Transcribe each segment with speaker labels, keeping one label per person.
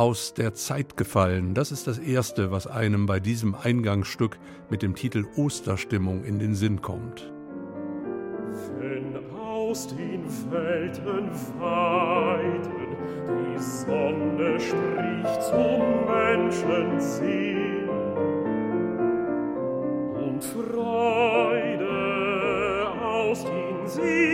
Speaker 1: Aus der Zeit gefallen, das ist das Erste, was einem bei diesem Eingangsstück mit dem Titel Osterstimmung in den Sinn kommt.
Speaker 2: Wenn aus den Welten weiten die Sonne spricht zum Menschen sehen und Freude aus den Seelentiefen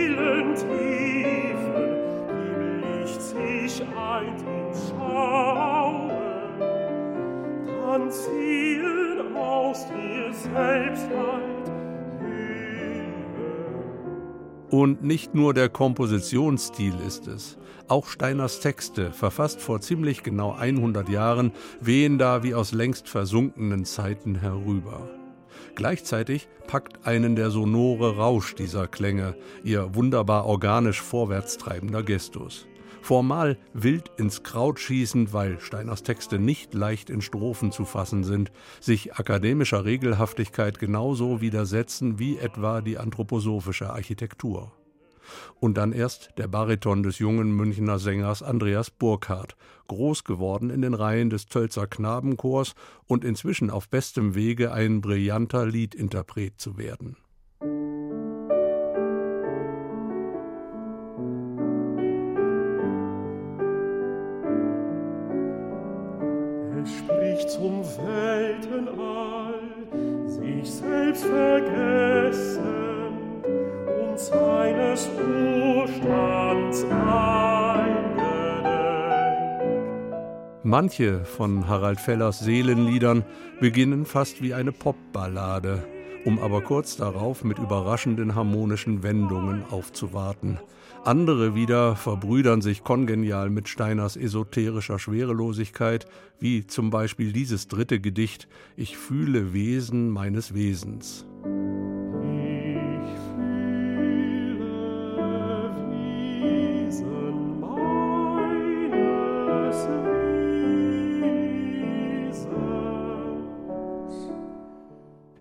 Speaker 1: Und nicht nur der Kompositionsstil ist es. Auch Steiners Texte, verfasst vor ziemlich genau 100 Jahren, wehen da wie aus längst versunkenen Zeiten herüber. Gleichzeitig packt einen der sonore Rausch dieser Klänge, ihr wunderbar organisch vorwärtstreibender Gestus formal wild ins Kraut schießend, weil Steiners Texte nicht leicht in Strophen zu fassen sind, sich akademischer Regelhaftigkeit genauso widersetzen wie etwa die anthroposophische Architektur. Und dann erst der Bariton des jungen Münchner Sängers Andreas Burkhardt, groß geworden in den Reihen des Tölzer Knabenchors und inzwischen auf bestem Wege ein brillanter Liedinterpret zu werden.
Speaker 2: Spricht zum Weltenall, sich selbst vergessen und seines Urstands eingedenk.
Speaker 1: Manche von Harald Fellers Seelenliedern beginnen fast wie eine Popballade, um aber kurz darauf mit überraschenden harmonischen Wendungen aufzuwarten – andere wieder verbrüdern sich kongenial mit Steiners esoterischer Schwerelosigkeit, wie zum Beispiel dieses dritte Gedicht Ich fühle Wesen meines Wesens.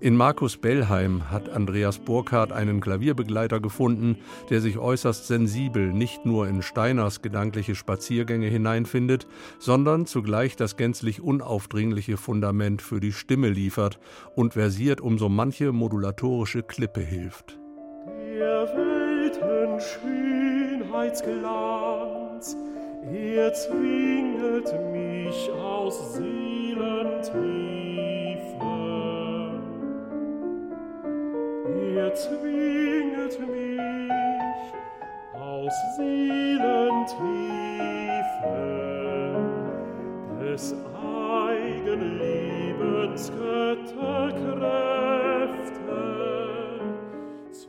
Speaker 1: In Markus Bellheim hat Andreas Burkhardt einen Klavierbegleiter gefunden, der sich äußerst sensibel nicht nur in Steiners gedankliche Spaziergänge hineinfindet, sondern zugleich das gänzlich unaufdringliche Fundament für die Stimme liefert und versiert um so manche modulatorische Klippe hilft.
Speaker 2: Der Welten Schönheitsglanz, er zwinget mich aus Seelentiefe. Zwinget mich aus Seelentiefen des Eigenlebens Götterkräfte.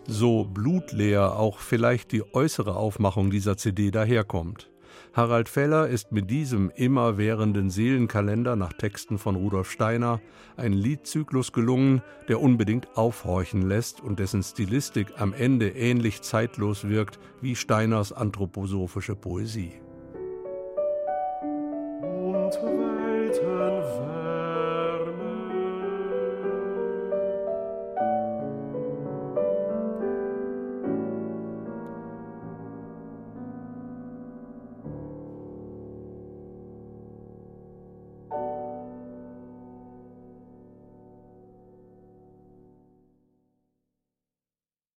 Speaker 1: So blutleer auch vielleicht die äußere Aufmachung dieser CD daherkommt. Harald Feller ist mit diesem immerwährenden Seelenkalender nach Texten von Rudolf Steiner ein Liedzyklus gelungen, der unbedingt aufhorchen lässt und dessen Stilistik am Ende ähnlich zeitlos wirkt wie Steiners anthroposophische Poesie.